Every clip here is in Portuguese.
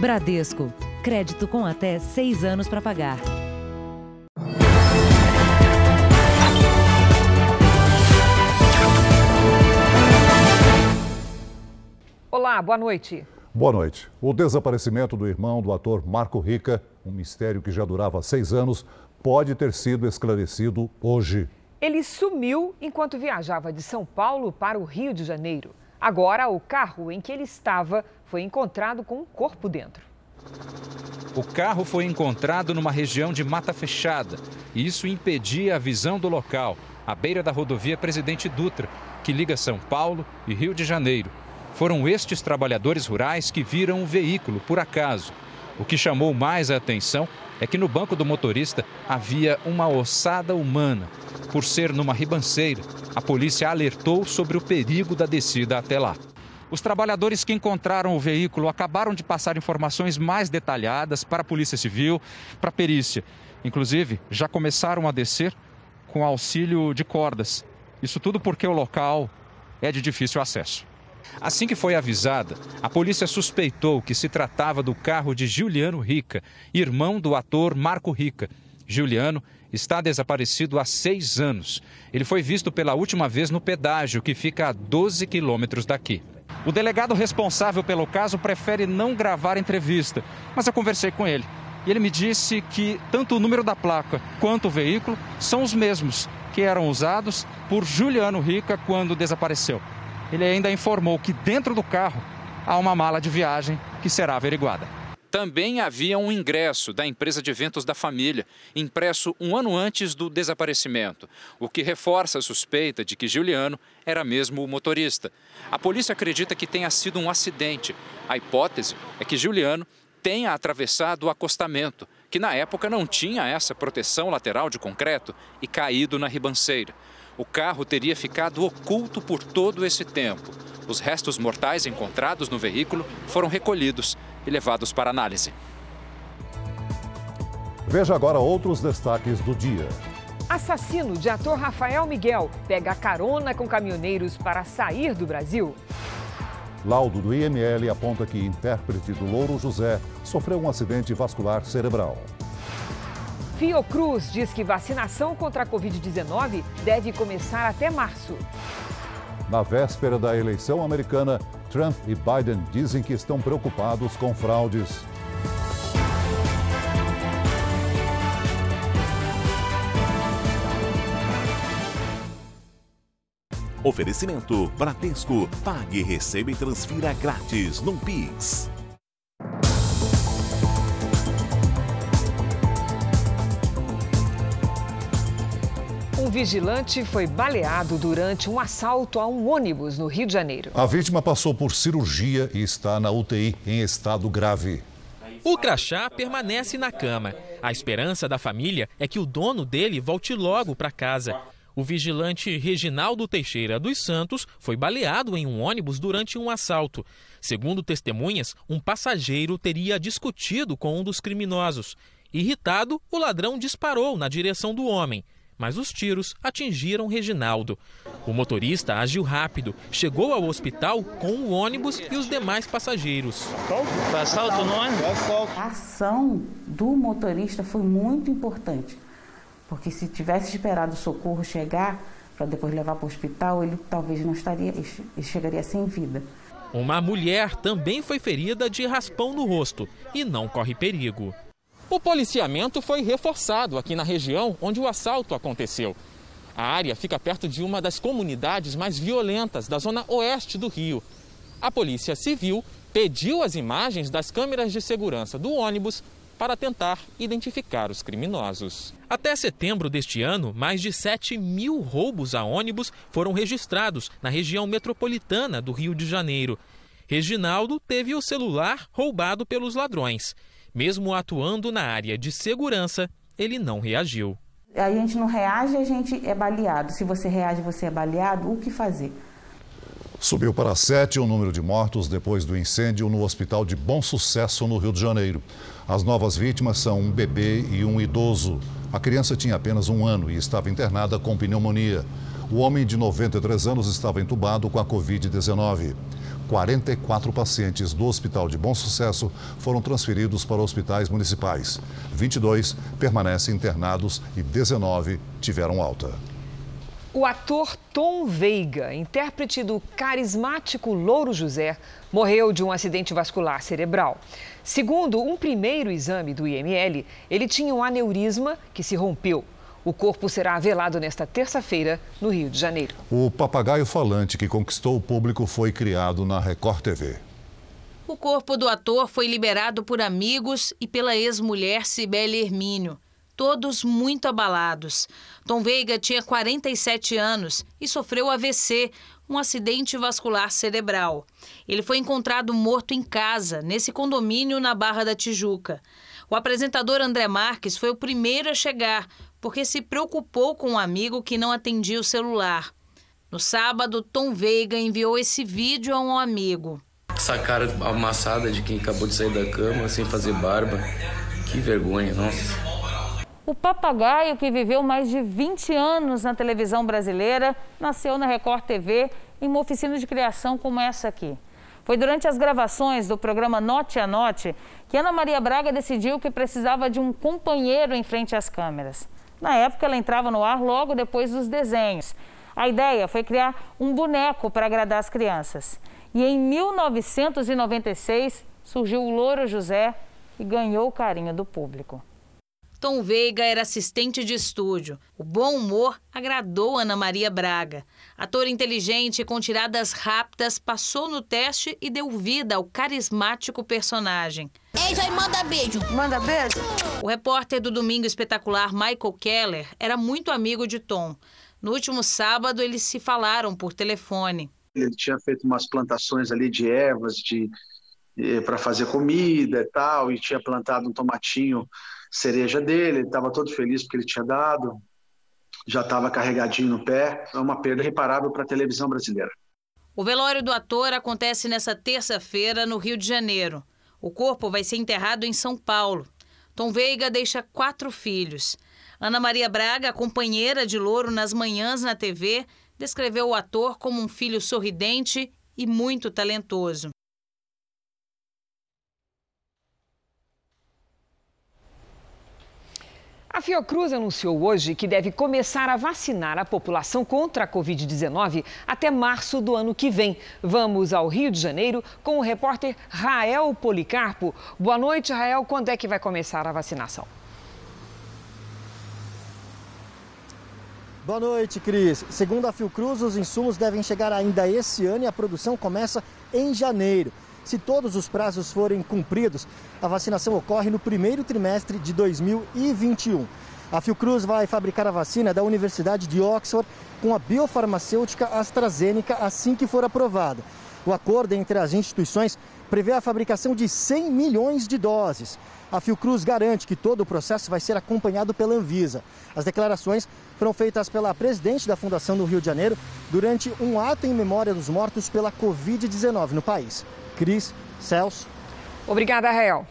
Bradesco. Crédito com até seis anos para pagar. Olá, boa noite. Boa noite. O desaparecimento do irmão do ator Marco Rica, um mistério que já durava seis anos, pode ter sido esclarecido hoje. Ele sumiu enquanto viajava de São Paulo para o Rio de Janeiro. Agora, o carro em que ele estava foi encontrado com um corpo dentro. O carro foi encontrado numa região de mata fechada e isso impedia a visão do local, à beira da rodovia Presidente Dutra, que liga São Paulo e Rio de Janeiro. Foram estes trabalhadores rurais que viram o veículo por acaso. O que chamou mais a atenção é que no banco do motorista havia uma ossada humana. Por ser numa ribanceira, a polícia alertou sobre o perigo da descida até lá. Os trabalhadores que encontraram o veículo acabaram de passar informações mais detalhadas para a Polícia Civil, para a perícia. Inclusive, já começaram a descer com auxílio de cordas. Isso tudo porque o local é de difícil acesso. Assim que foi avisada, a polícia suspeitou que se tratava do carro de Juliano Rica, irmão do ator Marco Rica. Juliano está desaparecido há seis anos. Ele foi visto pela última vez no pedágio, que fica a 12 quilômetros daqui. O delegado responsável pelo caso prefere não gravar entrevista, mas eu conversei com ele. E ele me disse que tanto o número da placa quanto o veículo são os mesmos que eram usados por Juliano Rica quando desapareceu. Ele ainda informou que dentro do carro há uma mala de viagem que será averiguada. Também havia um ingresso da empresa de eventos da família, impresso um ano antes do desaparecimento, o que reforça a suspeita de que Juliano era mesmo o motorista. A polícia acredita que tenha sido um acidente. A hipótese é que Juliano tenha atravessado o acostamento, que na época não tinha essa proteção lateral de concreto, e caído na ribanceira. O carro teria ficado oculto por todo esse tempo. Os restos mortais encontrados no veículo foram recolhidos e levados para análise. Veja agora outros destaques do dia. Assassino de ator Rafael Miguel pega carona com caminhoneiros para sair do Brasil. Laudo do IML aponta que intérprete do Louro José sofreu um acidente vascular cerebral. Fiocruz diz que vacinação contra a Covid-19 deve começar até março. Na véspera da eleição americana, Trump e Biden dizem que estão preocupados com fraudes. Oferecimento Bradesco. Pague, receba e transfira grátis no Pix. Um vigilante foi baleado durante um assalto a um ônibus no Rio de Janeiro. A vítima passou por cirurgia e está na UTI em estado grave. O crachá permanece na cama. A esperança da família é que o dono dele volte logo para casa. O vigilante Reginaldo Teixeira dos Santos foi baleado em um ônibus durante um assalto. Segundo testemunhas, um passageiro teria discutido com um dos criminosos. Irritado, o ladrão disparou na direção do homem mas os tiros atingiram Reginaldo. O motorista agiu rápido, chegou ao hospital com o ônibus e os demais passageiros. Assalto no ônibus? A ação do motorista foi muito importante, porque se tivesse esperado o socorro chegar para depois levar para o hospital, ele talvez não estaria, ele chegaria sem vida. Uma mulher também foi ferida de raspão no rosto e não corre perigo. O policiamento foi reforçado aqui na região onde o assalto aconteceu. A área fica perto de uma das comunidades mais violentas da zona oeste do Rio. A Polícia Civil pediu as imagens das câmeras de segurança do ônibus para tentar identificar os criminosos. Até setembro deste ano, mais de 7 mil roubos a ônibus foram registrados na região metropolitana do Rio de Janeiro. Reginaldo teve o celular roubado pelos ladrões. Mesmo atuando na área de segurança, ele não reagiu. A gente não reage, a gente é baleado. Se você reage, você é baleado. O que fazer? Subiu para sete o número de mortos depois do incêndio no Hospital de Bom Sucesso, no Rio de Janeiro. As novas vítimas são um bebê e um idoso. A criança tinha apenas um ano e estava internada com pneumonia. O homem de 93 anos estava entubado com a Covid-19. 44 pacientes do Hospital de Bom Sucesso foram transferidos para hospitais municipais. 22 permanecem internados e 19 tiveram alta. O ator Tom Veiga, intérprete do carismático Louro José, morreu de um acidente vascular cerebral. Segundo um primeiro exame do IML, ele tinha um aneurisma que se rompeu. O corpo será velado nesta terça-feira, no Rio de Janeiro. O papagaio falante que conquistou o público foi criado na Record TV. O corpo do ator foi liberado por amigos e pela ex-mulher Cibele Hermínio todos muito abalados. Tom Veiga tinha 47 anos e sofreu AVC, um acidente vascular cerebral. Ele foi encontrado morto em casa, nesse condomínio na Barra da Tijuca. O apresentador André Marques foi o primeiro a chegar, porque se preocupou com um amigo que não atendia o celular. No sábado, Tom Veiga enviou esse vídeo a um amigo. Essa cara amassada de quem acabou de sair da cama sem fazer barba. Que vergonha, nossa. O papagaio, que viveu mais de 20 anos na televisão brasileira, nasceu na Record TV em uma oficina de criação como essa aqui. Foi durante as gravações do programa Note a Note que Ana Maria Braga decidiu que precisava de um companheiro em frente às câmeras. Na época, ela entrava no ar logo depois dos desenhos. A ideia foi criar um boneco para agradar as crianças. E em 1996 surgiu o Louro José e ganhou o carinho do público. Tom Veiga era assistente de estúdio. O bom humor agradou Ana Maria Braga. Ator inteligente com tiradas rápidas, passou no teste e deu vida ao carismático personagem. Ei, aí manda beijo. Manda beijo. O repórter do Domingo Espetacular, Michael Keller, era muito amigo de Tom. No último sábado, eles se falaram por telefone. Ele tinha feito umas plantações ali de ervas de, para fazer comida e tal, e tinha plantado um tomatinho cereja dele, ele estava todo feliz porque ele tinha dado, já estava carregadinho no pé. É uma perda reparável para a televisão brasileira. O velório do ator acontece nessa terça-feira no Rio de Janeiro. O corpo vai ser enterrado em São Paulo. Tom Veiga deixa quatro filhos. Ana Maria Braga, companheira de Louro nas manhãs na TV, descreveu o ator como um filho sorridente e muito talentoso. A Fiocruz anunciou hoje que deve começar a vacinar a população contra a Covid-19 até março do ano que vem. Vamos ao Rio de Janeiro com o repórter Rael Policarpo. Boa noite, Rael. Quando é que vai começar a vacinação? Boa noite, Cris. Segundo a Fiocruz, os insumos devem chegar ainda esse ano e a produção começa em janeiro. Se todos os prazos forem cumpridos, a vacinação ocorre no primeiro trimestre de 2021. A Fiocruz vai fabricar a vacina da Universidade de Oxford com a biofarmacêutica AstraZeneca assim que for aprovada. O acordo entre as instituições prevê a fabricação de 100 milhões de doses. A Fiocruz garante que todo o processo vai ser acompanhado pela Anvisa. As declarações foram feitas pela presidente da Fundação do Rio de Janeiro durante um ato em memória dos mortos pela Covid-19 no país. Cris, Celso. Obrigada, Rael.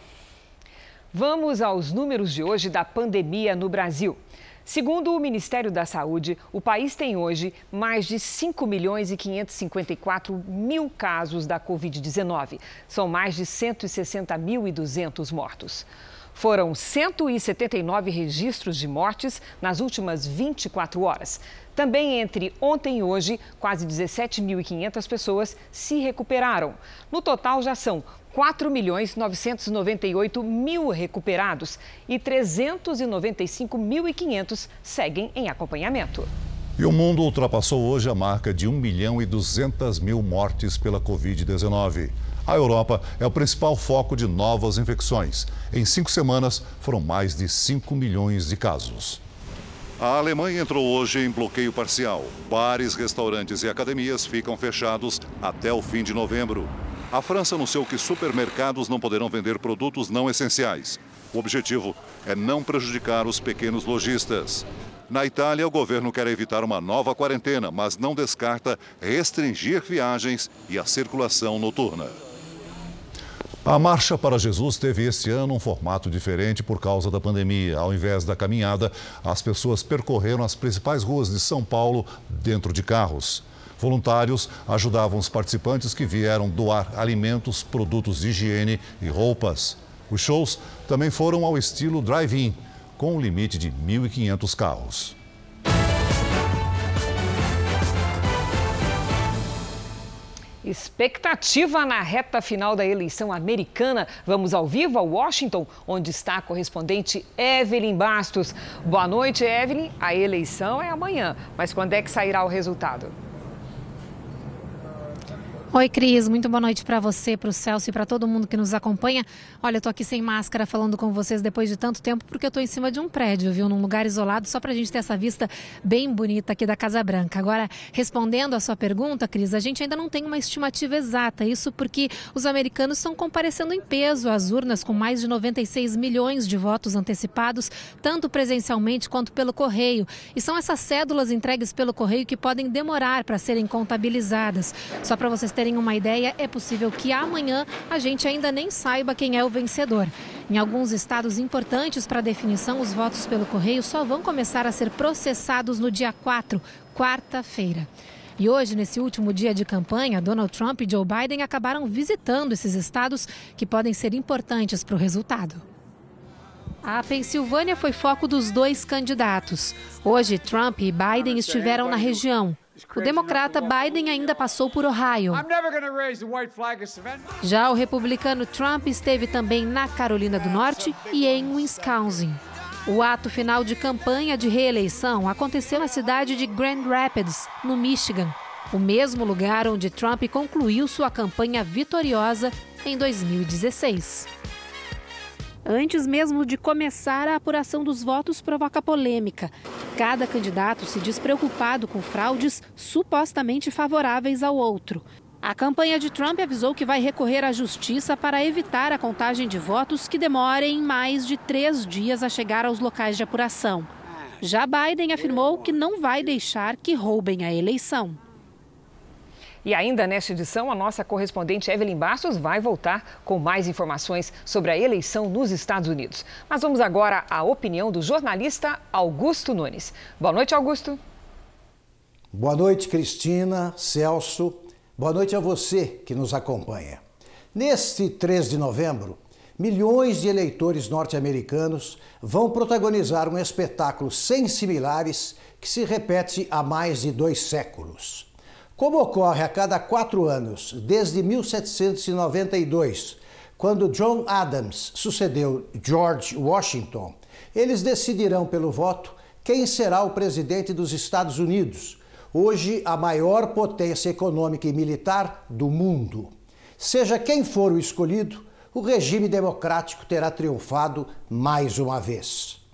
Vamos aos números de hoje da pandemia no Brasil. Segundo o Ministério da Saúde, o país tem hoje mais de 5 milhões e 554 mil casos da Covid-19. São mais de 160.200 mortos. Foram 179 registros de mortes nas últimas 24 horas. Também entre ontem e hoje, quase 17.500 pessoas se recuperaram. No total, já são 4 milhões 998 mil recuperados e 395.500 seguem em acompanhamento. E o mundo ultrapassou hoje a marca de 1 milhão e 200 mil mortes pela Covid-19. A Europa é o principal foco de novas infecções. Em cinco semanas, foram mais de 5 milhões de casos. A Alemanha entrou hoje em bloqueio parcial. Bares, restaurantes e academias ficam fechados até o fim de novembro. A França anunciou que supermercados não poderão vender produtos não essenciais. O objetivo é não prejudicar os pequenos lojistas. Na Itália, o governo quer evitar uma nova quarentena, mas não descarta restringir viagens e a circulação noturna. A Marcha para Jesus teve este ano um formato diferente por causa da pandemia. Ao invés da caminhada, as pessoas percorreram as principais ruas de São Paulo dentro de carros. Voluntários ajudavam os participantes que vieram doar alimentos, produtos de higiene e roupas. Os shows também foram ao estilo drive-in, com um limite de 1.500 carros. Expectativa na reta final da eleição americana. Vamos ao vivo a Washington, onde está a correspondente Evelyn Bastos. Boa noite, Evelyn. A eleição é amanhã, mas quando é que sairá o resultado? Oi, Cris. Muito boa noite para você, para o Celso e para todo mundo que nos acompanha. Olha, eu tô aqui sem máscara falando com vocês depois de tanto tempo porque eu tô em cima de um prédio, viu? Num lugar isolado, só para a gente ter essa vista bem bonita aqui da Casa Branca. Agora, respondendo a sua pergunta, Cris, a gente ainda não tem uma estimativa exata. Isso porque os americanos estão comparecendo em peso às urnas com mais de 96 milhões de votos antecipados, tanto presencialmente quanto pelo correio. E são essas cédulas entregues pelo correio que podem demorar para serem contabilizadas. Só para vocês terem uma ideia, é possível que amanhã a gente ainda nem saiba quem é o vencedor. Em alguns estados importantes para definição, os votos pelo correio só vão começar a ser processados no dia 4, quarta-feira. E hoje, nesse último dia de campanha, Donald Trump e Joe Biden acabaram visitando esses estados que podem ser importantes para o resultado. A Pensilvânia foi foco dos dois candidatos. Hoje, Trump e Biden estiveram na região. O democrata Biden ainda passou por Ohio. Já o republicano Trump esteve também na Carolina do Norte e em Wisconsin. O ato final de campanha de reeleição aconteceu na cidade de Grand Rapids, no Michigan, o mesmo lugar onde Trump concluiu sua campanha vitoriosa em 2016. Antes mesmo de começar, a apuração dos votos provoca polêmica. Cada candidato se diz preocupado com fraudes supostamente favoráveis ao outro. A campanha de Trump avisou que vai recorrer à justiça para evitar a contagem de votos que demorem mais de três dias a chegar aos locais de apuração. Já Biden afirmou que não vai deixar que roubem a eleição. E ainda nesta edição, a nossa correspondente Evelyn Bastos vai voltar com mais informações sobre a eleição nos Estados Unidos. Mas vamos agora à opinião do jornalista Augusto Nunes. Boa noite, Augusto. Boa noite, Cristina, Celso. Boa noite a você que nos acompanha. Neste 3 de novembro, milhões de eleitores norte-americanos vão protagonizar um espetáculo sem similares que se repete há mais de dois séculos. Como ocorre a cada quatro anos, desde 1792, quando John Adams sucedeu George Washington, eles decidirão pelo voto quem será o presidente dos Estados Unidos, hoje a maior potência econômica e militar do mundo. Seja quem for o escolhido, o regime democrático terá triunfado mais uma vez.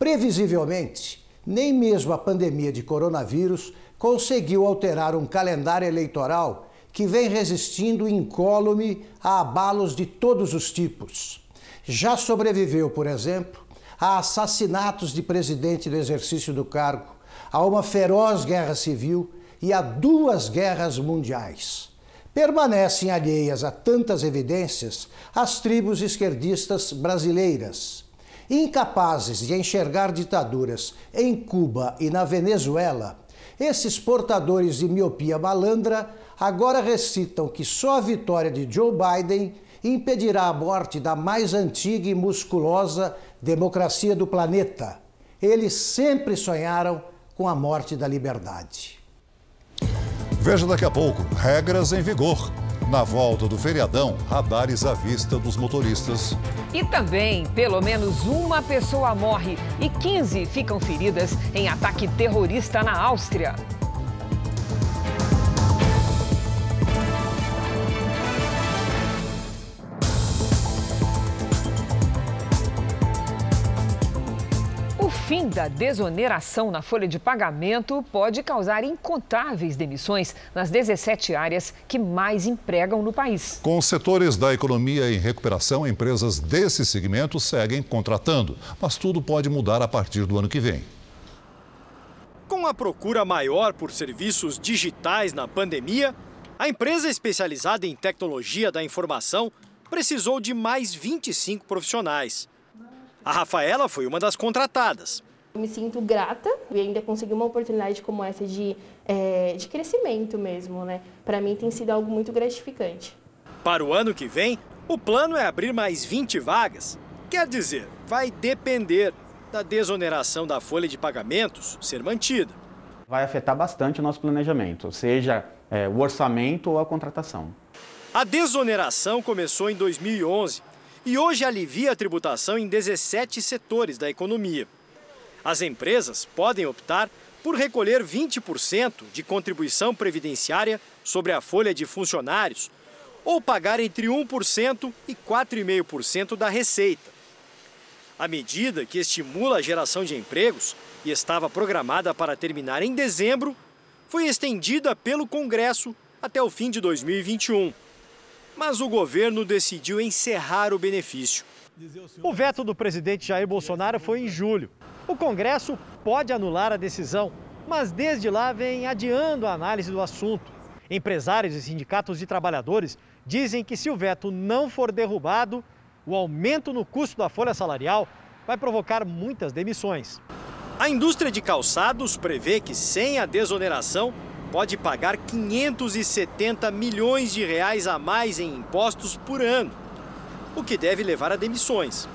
Previsivelmente, nem mesmo a pandemia de coronavírus conseguiu alterar um calendário eleitoral que vem resistindo incólume a abalos de todos os tipos. Já sobreviveu, por exemplo, a assassinatos de presidente do exercício do cargo, a uma feroz guerra civil e a duas guerras mundiais. Permanecem alheias a tantas evidências as tribos esquerdistas brasileiras. Incapazes de enxergar ditaduras em Cuba e na Venezuela, esses portadores de miopia malandra agora recitam que só a vitória de Joe Biden impedirá a morte da mais antiga e musculosa democracia do planeta. Eles sempre sonharam com a morte da liberdade. Veja daqui a pouco regras em vigor. Na volta do feriadão, radares à vista dos motoristas. E também, pelo menos uma pessoa morre e 15 ficam feridas em ataque terrorista na Áustria. Fim da desoneração na folha de pagamento pode causar incontáveis demissões nas 17 áreas que mais empregam no país. Com os setores da economia em recuperação, empresas desse segmento seguem contratando, mas tudo pode mudar a partir do ano que vem. Com a procura maior por serviços digitais na pandemia, a empresa especializada em tecnologia da informação precisou de mais 25 profissionais. A Rafaela foi uma das contratadas. Eu me sinto grata e ainda conseguir uma oportunidade como essa de, é, de crescimento mesmo, né? Para mim tem sido algo muito gratificante. Para o ano que vem, o plano é abrir mais 20 vagas. Quer dizer, vai depender da desoneração da folha de pagamentos ser mantida. Vai afetar bastante o nosso planejamento, seja é, o orçamento ou a contratação. A desoneração começou em 2011 e hoje alivia a tributação em 17 setores da economia. As empresas podem optar por recolher 20% de contribuição previdenciária sobre a folha de funcionários ou pagar entre 1% e 4,5% da receita. A medida, que estimula a geração de empregos e estava programada para terminar em dezembro, foi estendida pelo Congresso até o fim de 2021. Mas o governo decidiu encerrar o benefício. O veto do presidente Jair Bolsonaro foi em julho. O Congresso pode anular a decisão, mas desde lá vem adiando a análise do assunto. Empresários e sindicatos de trabalhadores dizem que se o veto não for derrubado, o aumento no custo da folha salarial vai provocar muitas demissões. A indústria de calçados prevê que sem a desoneração pode pagar 570 milhões de reais a mais em impostos por ano, o que deve levar a demissões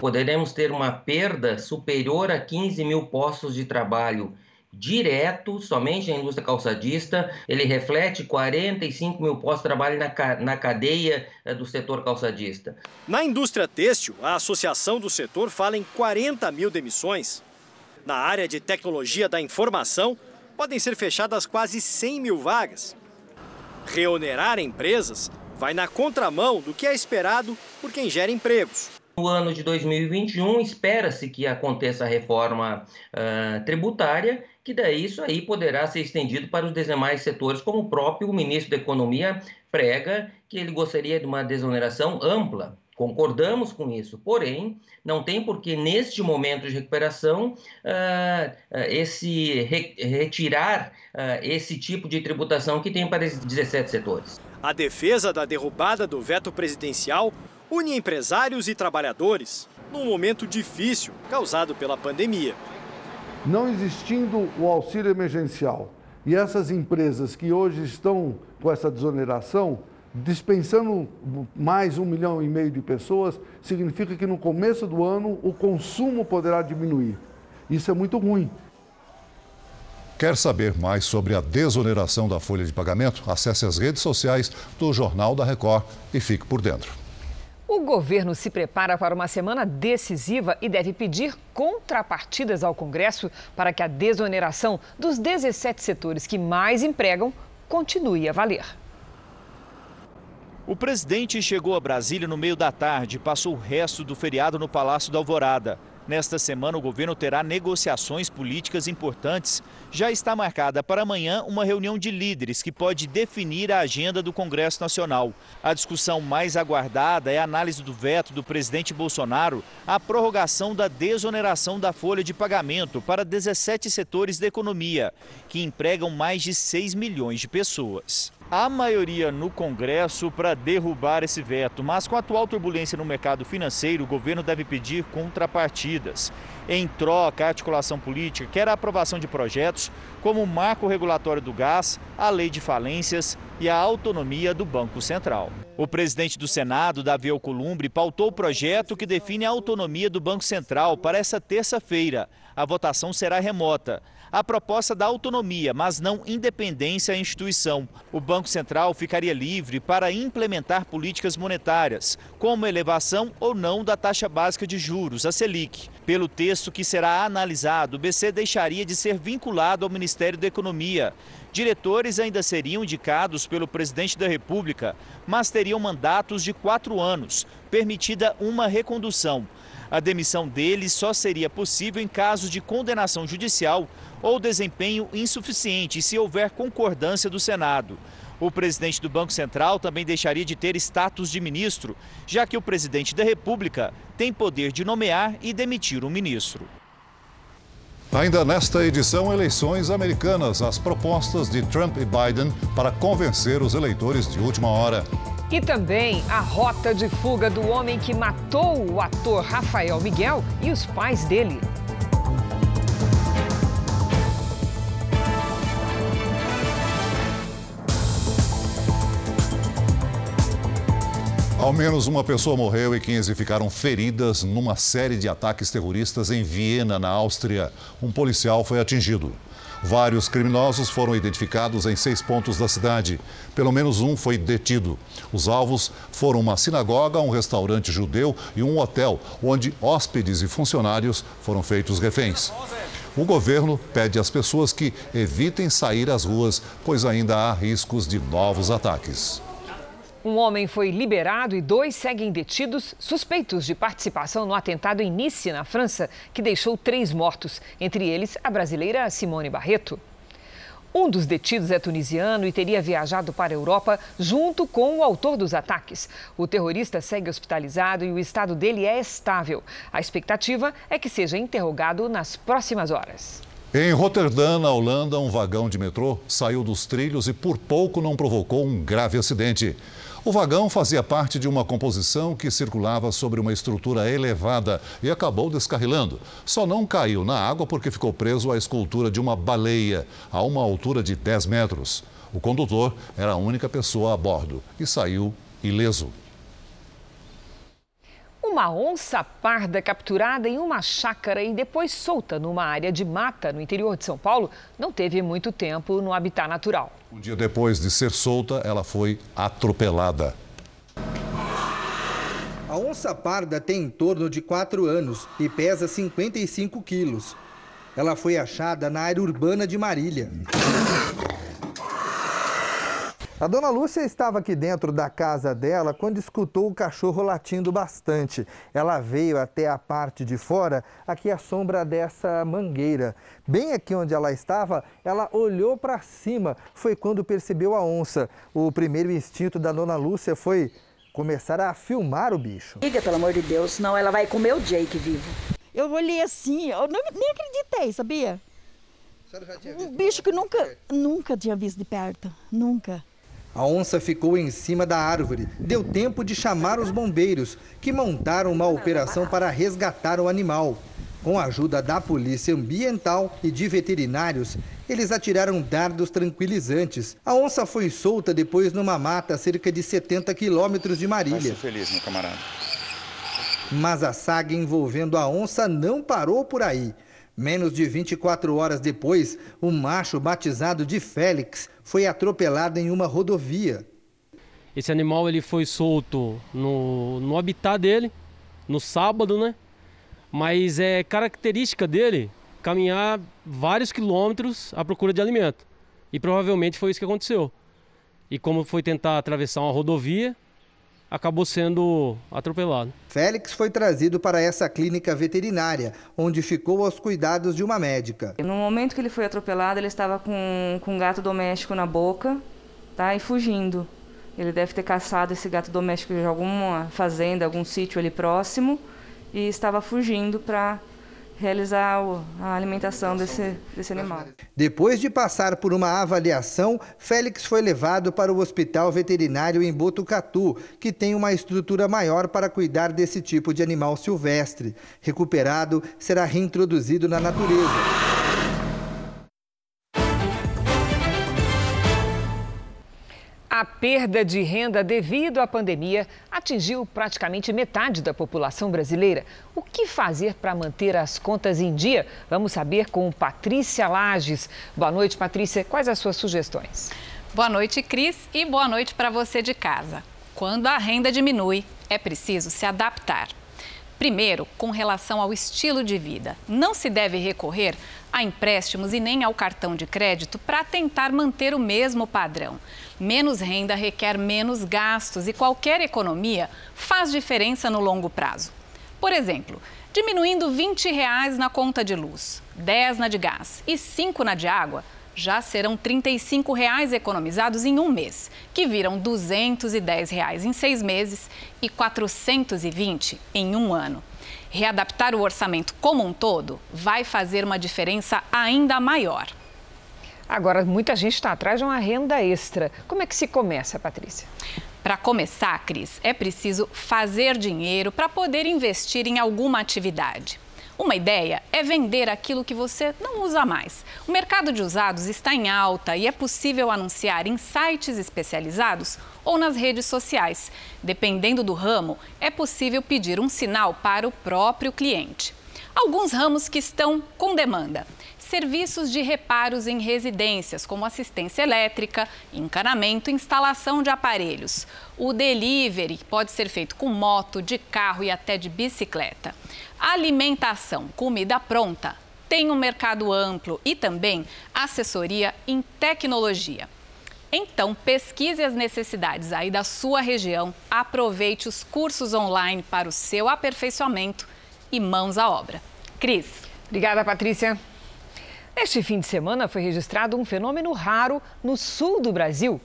poderemos ter uma perda superior a 15 mil postos de trabalho direto, somente na indústria calçadista. Ele reflete 45 mil postos de trabalho na, na cadeia eh, do setor calçadista. Na indústria têxtil, a associação do setor fala em 40 mil demissões. Na área de tecnologia da informação, podem ser fechadas quase 100 mil vagas. Reonerar empresas vai na contramão do que é esperado por quem gera empregos. No ano de 2021, espera-se que aconteça a reforma uh, tributária, que daí isso aí poderá ser estendido para os demais setores, como o próprio ministro da Economia prega que ele gostaria de uma desoneração ampla. Concordamos com isso, porém, não tem por que, neste momento de recuperação, uh, uh, esse re retirar esse tipo de tributação que tem para esses 17 setores. A defesa da derrubada do veto presidencial une empresários e trabalhadores num momento difícil causado pela pandemia. Não existindo o auxílio emergencial e essas empresas que hoje estão com essa desoneração, dispensando mais um milhão e meio de pessoas, significa que no começo do ano o consumo poderá diminuir. Isso é muito ruim. Quer saber mais sobre a desoneração da folha de pagamento? Acesse as redes sociais do Jornal da Record e fique por dentro. O governo se prepara para uma semana decisiva e deve pedir contrapartidas ao Congresso para que a desoneração dos 17 setores que mais empregam continue a valer. O presidente chegou a Brasília no meio da tarde e passou o resto do feriado no Palácio da Alvorada. Nesta semana, o governo terá negociações políticas importantes. Já está marcada para amanhã uma reunião de líderes que pode definir a agenda do Congresso Nacional. A discussão mais aguardada é a análise do veto do presidente Bolsonaro à prorrogação da desoneração da folha de pagamento para 17 setores da economia, que empregam mais de 6 milhões de pessoas a maioria no Congresso para derrubar esse veto, mas com a atual turbulência no mercado financeiro, o governo deve pedir contrapartidas. Em troca, a articulação política quer a aprovação de projetos como o marco regulatório do gás, a lei de falências e a autonomia do Banco Central. O presidente do Senado, Davi Alcolumbre, pautou o projeto que define a autonomia do Banco Central para essa terça-feira. A votação será remota a proposta da autonomia, mas não independência à instituição. O Banco Central ficaria livre para implementar políticas monetárias, como elevação ou não da taxa básica de juros, a Selic. Pelo texto que será analisado, o BC deixaria de ser vinculado ao Ministério da Economia. Diretores ainda seriam indicados pelo presidente da República, mas teriam mandatos de quatro anos, permitida uma recondução. A demissão deles só seria possível em caso de condenação judicial ou desempenho insuficiente se houver concordância do Senado. O presidente do Banco Central também deixaria de ter status de ministro, já que o presidente da República tem poder de nomear e demitir um ministro. Ainda nesta edição, eleições americanas, as propostas de Trump e Biden para convencer os eleitores de última hora. E também a rota de fuga do homem que matou o ator Rafael Miguel e os pais dele. Ao menos uma pessoa morreu e 15 ficaram feridas numa série de ataques terroristas em Viena, na Áustria. Um policial foi atingido. Vários criminosos foram identificados em seis pontos da cidade. Pelo menos um foi detido. Os alvos foram uma sinagoga, um restaurante judeu e um hotel, onde hóspedes e funcionários foram feitos reféns. O governo pede às pessoas que evitem sair às ruas, pois ainda há riscos de novos ataques. Um homem foi liberado e dois seguem detidos suspeitos de participação no atentado em Nice, na França, que deixou três mortos, entre eles a brasileira Simone Barreto. Um dos detidos é tunisiano e teria viajado para a Europa junto com o autor dos ataques. O terrorista segue hospitalizado e o estado dele é estável. A expectativa é que seja interrogado nas próximas horas. Em Roterdã, na Holanda, um vagão de metrô saiu dos trilhos e por pouco não provocou um grave acidente. O vagão fazia parte de uma composição que circulava sobre uma estrutura elevada e acabou descarrilando. Só não caiu na água porque ficou preso à escultura de uma baleia, a uma altura de 10 metros. O condutor era a única pessoa a bordo e saiu ileso. Uma onça parda capturada em uma chácara e depois solta numa área de mata no interior de São Paulo não teve muito tempo no habitat natural. Um dia depois de ser solta, ela foi atropelada. A onça parda tem em torno de 4 anos e pesa 55 quilos. Ela foi achada na área urbana de Marília. A dona Lúcia estava aqui dentro da casa dela quando escutou o cachorro latindo bastante. Ela veio até a parte de fora, aqui à sombra dessa mangueira. Bem aqui onde ela estava, ela olhou para cima. Foi quando percebeu a onça. O primeiro instinto da dona Lúcia foi começar a filmar o bicho. Liga, pelo amor de Deus, senão ela vai comer o Jake vivo. Eu olhei assim, eu não, nem acreditei, sabia? Um bicho que nunca, nunca tinha visto de perto, nunca. A onça ficou em cima da árvore. Deu tempo de chamar os bombeiros, que montaram uma operação para resgatar o animal. Com a ajuda da polícia ambiental e de veterinários, eles atiraram dardos tranquilizantes. A onça foi solta depois numa mata a cerca de 70 quilômetros de Marília. feliz, meu camarada. Mas a saga envolvendo a onça não parou por aí. Menos de 24 horas depois, o macho batizado de Félix foi atropelado em uma rodovia. Esse animal ele foi solto no, no habitat dele, no sábado, né? Mas é característica dele caminhar vários quilômetros à procura de alimento. E provavelmente foi isso que aconteceu. E como foi tentar atravessar uma rodovia, acabou sendo atropelado. Félix foi trazido para essa clínica veterinária, onde ficou aos cuidados de uma médica. No momento que ele foi atropelado, ele estava com, com um gato doméstico na boca tá, e fugindo. Ele deve ter caçado esse gato doméstico de alguma fazenda, algum sítio ali próximo e estava fugindo para realizar a alimentação desse, desse animal. Depois de passar por uma avaliação, Félix foi levado para o hospital veterinário em Botucatu, que tem uma estrutura maior para cuidar desse tipo de animal silvestre. Recuperado, será reintroduzido na natureza. A perda de renda devido à pandemia atingiu praticamente metade da população brasileira. O que fazer para manter as contas em dia? Vamos saber com Patrícia Lages. Boa noite, Patrícia. Quais as suas sugestões? Boa noite, Cris, e boa noite para você de casa. Quando a renda diminui, é preciso se adaptar. Primeiro, com relação ao estilo de vida, não se deve recorrer a empréstimos e nem ao cartão de crédito para tentar manter o mesmo padrão. Menos renda requer menos gastos e qualquer economia faz diferença no longo prazo. Por exemplo, diminuindo 20 reais na conta de luz, 10 na de gás e 5 na de água, já serão 35 reais economizados em um mês, que viram 210 reais em seis meses e R$ 420 em um ano. Readaptar o orçamento como um todo vai fazer uma diferença ainda maior. Agora, muita gente está atrás de uma renda extra. Como é que se começa, Patrícia? Para começar, Cris, é preciso fazer dinheiro para poder investir em alguma atividade. Uma ideia é vender aquilo que você não usa mais. O mercado de usados está em alta e é possível anunciar em sites especializados ou nas redes sociais. Dependendo do ramo, é possível pedir um sinal para o próprio cliente. Alguns ramos que estão com demanda serviços de reparos em residências, como assistência elétrica, encanamento instalação de aparelhos. O delivery pode ser feito com moto, de carro e até de bicicleta. Alimentação, comida pronta, tem um mercado amplo e também assessoria em tecnologia. Então, pesquise as necessidades aí da sua região, aproveite os cursos online para o seu aperfeiçoamento e mãos à obra. Cris. Obrigada, Patrícia. Neste fim de semana foi registrado um fenômeno raro no sul do Brasil.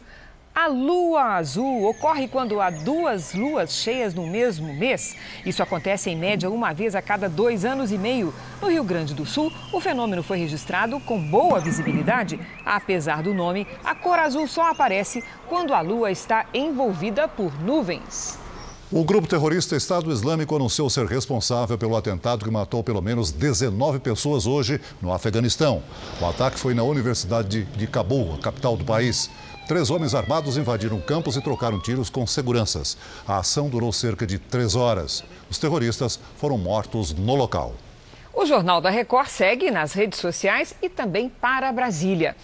A lua azul ocorre quando há duas luas cheias no mesmo mês. Isso acontece em média uma vez a cada dois anos e meio. No Rio Grande do Sul, o fenômeno foi registrado com boa visibilidade. Apesar do nome, a cor azul só aparece quando a lua está envolvida por nuvens. O grupo terrorista Estado Islâmico anunciou ser responsável pelo atentado que matou pelo menos 19 pessoas hoje no Afeganistão. O ataque foi na Universidade de Cabul, a capital do país. Três homens armados invadiram o campus e trocaram tiros com seguranças. A ação durou cerca de três horas. Os terroristas foram mortos no local. O Jornal da Record segue nas redes sociais e também para Brasília.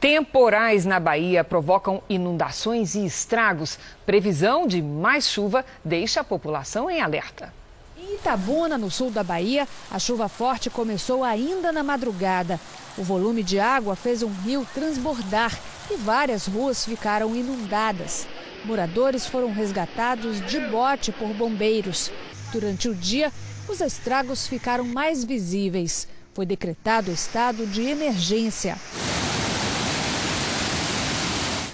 Temporais na Bahia provocam inundações e estragos. Previsão de mais chuva deixa a população em alerta. Em Itabuna, no sul da Bahia, a chuva forte começou ainda na madrugada. O volume de água fez um rio transbordar e várias ruas ficaram inundadas. Moradores foram resgatados de bote por bombeiros. Durante o dia, os estragos ficaram mais visíveis. Foi decretado estado de emergência.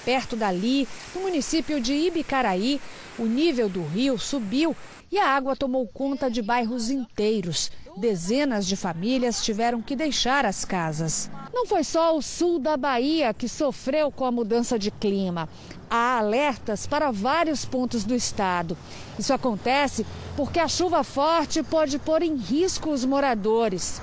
Perto dali, no município de Ibicaraí, o nível do rio subiu e a água tomou conta de bairros inteiros. Dezenas de famílias tiveram que deixar as casas. Não foi só o sul da Bahia que sofreu com a mudança de clima. Há alertas para vários pontos do estado. Isso acontece porque a chuva forte pode pôr em risco os moradores.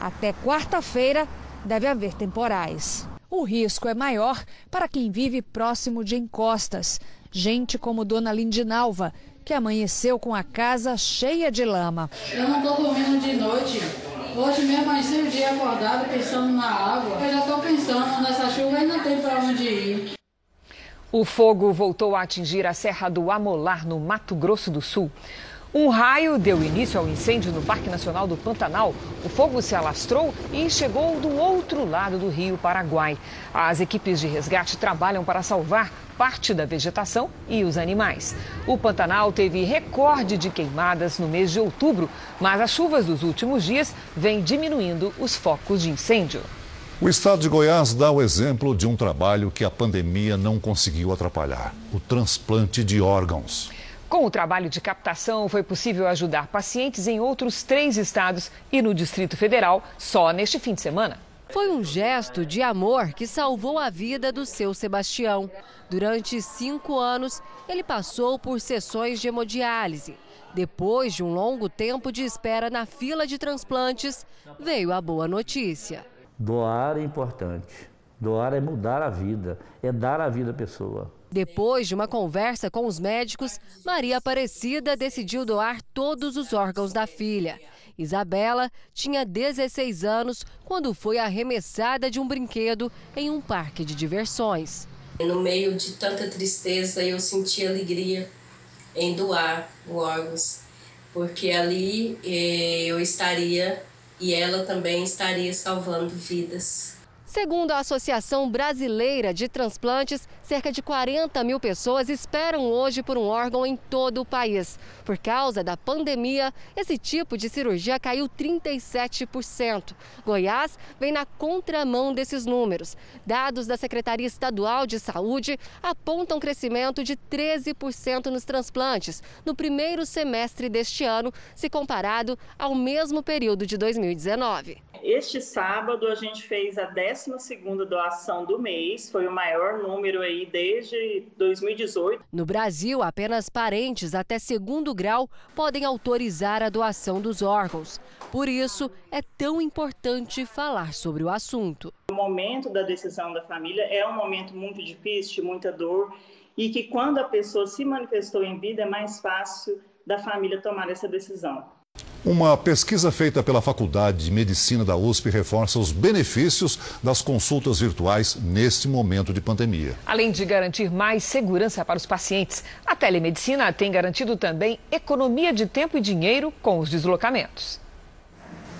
Até quarta-feira deve haver temporais o risco é maior para quem vive próximo de encostas. Gente como Dona Lindinalva, que amanheceu com a casa cheia de lama. Eu não estou dormindo de noite. Hoje mesmo amanheci o dia acordado pensando na água. Eu já estou pensando nessa chuva e não tem para onde ir. O fogo voltou a atingir a Serra do Amolar, no Mato Grosso do Sul. Um raio deu início ao incêndio no Parque Nacional do Pantanal. O fogo se alastrou e chegou do outro lado do rio Paraguai. As equipes de resgate trabalham para salvar parte da vegetação e os animais. O Pantanal teve recorde de queimadas no mês de outubro, mas as chuvas dos últimos dias vêm diminuindo os focos de incêndio. O estado de Goiás dá o exemplo de um trabalho que a pandemia não conseguiu atrapalhar: o transplante de órgãos. Com o trabalho de captação, foi possível ajudar pacientes em outros três estados e no Distrito Federal só neste fim de semana. Foi um gesto de amor que salvou a vida do seu Sebastião. Durante cinco anos, ele passou por sessões de hemodiálise. Depois de um longo tempo de espera na fila de transplantes, veio a boa notícia. Doar é importante. Doar é mudar a vida, é dar a vida à pessoa. Depois de uma conversa com os médicos, Maria Aparecida decidiu doar todos os órgãos da filha. Isabela tinha 16 anos quando foi arremessada de um brinquedo em um parque de diversões. No meio de tanta tristeza, eu senti alegria em doar órgãos, porque ali eh, eu estaria e ela também estaria salvando vidas. Segundo a Associação Brasileira de Transplantes, cerca de 40 mil pessoas esperam hoje por um órgão em todo o país. Por causa da pandemia, esse tipo de cirurgia caiu 37%. Goiás vem na contramão desses números. Dados da Secretaria Estadual de Saúde apontam crescimento de 13% nos transplantes no primeiro semestre deste ano, se comparado ao mesmo período de 2019. Este sábado a gente fez a 12ª doação do mês, foi o maior número aí desde 2018. No Brasil, apenas parentes até segundo grau podem autorizar a doação dos órgãos. Por isso, é tão importante falar sobre o assunto. O momento da decisão da família é um momento muito difícil, de muita dor, e que quando a pessoa se manifestou em vida é mais fácil da família tomar essa decisão. Uma pesquisa feita pela Faculdade de Medicina da USP reforça os benefícios das consultas virtuais neste momento de pandemia. Além de garantir mais segurança para os pacientes, a telemedicina tem garantido também economia de tempo e dinheiro com os deslocamentos.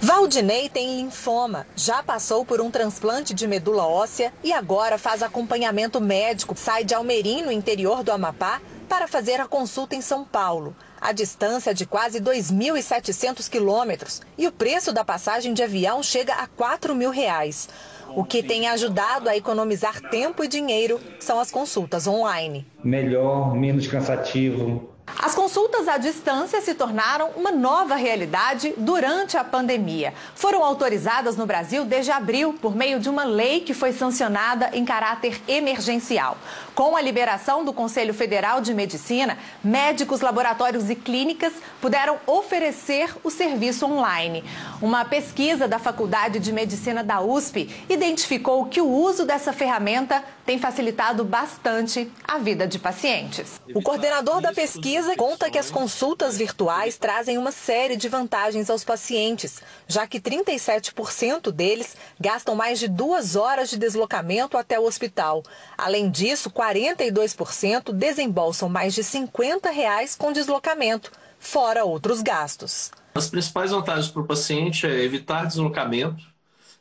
Valdinei tem linfoma, já passou por um transplante de medula óssea e agora faz acompanhamento médico. Sai de Almerim, no interior do Amapá, para fazer a consulta em São Paulo. A distância é de quase 2.700 quilômetros e o preço da passagem de avião chega a 4 mil reais. O que tem ajudado a economizar tempo e dinheiro são as consultas online. Melhor, menos cansativo, as consultas à distância se tornaram uma nova realidade durante a pandemia. Foram autorizadas no Brasil desde abril por meio de uma lei que foi sancionada em caráter emergencial. Com a liberação do Conselho Federal de Medicina, médicos, laboratórios e clínicas puderam oferecer o serviço online. Uma pesquisa da Faculdade de Medicina da USP identificou que o uso dessa ferramenta tem facilitado bastante a vida de pacientes. O coordenador da pesquisa conta que as consultas virtuais trazem uma série de vantagens aos pacientes, já que 37% deles gastam mais de duas horas de deslocamento até o hospital. Além disso, 42% desembolsam mais de 50 reais com deslocamento, fora outros gastos. As principais vantagens para o paciente é evitar deslocamento,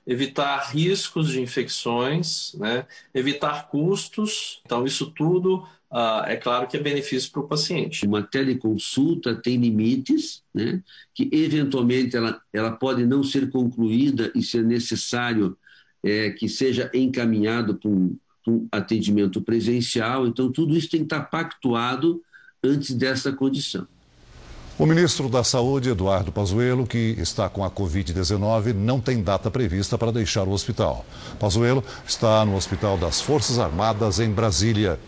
evitar riscos de infecções, né? evitar custos. Então, isso tudo Uh, é claro que é benefício para o paciente. Uma teleconsulta tem limites, né, que eventualmente ela, ela pode não ser concluída e ser necessário é, que seja encaminhado para um, um, atendimento presencial. Então, tudo isso tem que estar pactuado antes dessa condição. O ministro da Saúde, Eduardo Pazuello, que está com a Covid-19, não tem data prevista para deixar o hospital. Pazuello está no Hospital das Forças Armadas, em Brasília.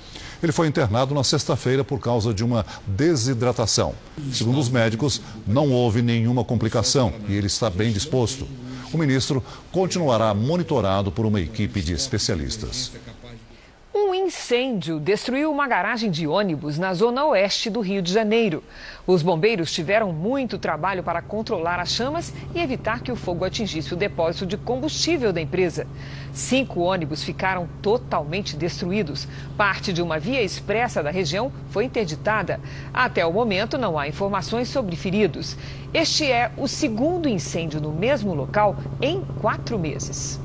Ele foi internado na sexta-feira por causa de uma desidratação. Segundo os médicos, não houve nenhuma complicação e ele está bem disposto. O ministro continuará monitorado por uma equipe de especialistas. Incêndio destruiu uma garagem de ônibus na zona oeste do Rio de Janeiro. Os bombeiros tiveram muito trabalho para controlar as chamas e evitar que o fogo atingisse o depósito de combustível da empresa. Cinco ônibus ficaram totalmente destruídos. Parte de uma via expressa da região foi interditada. Até o momento, não há informações sobre feridos. Este é o segundo incêndio no mesmo local em quatro meses.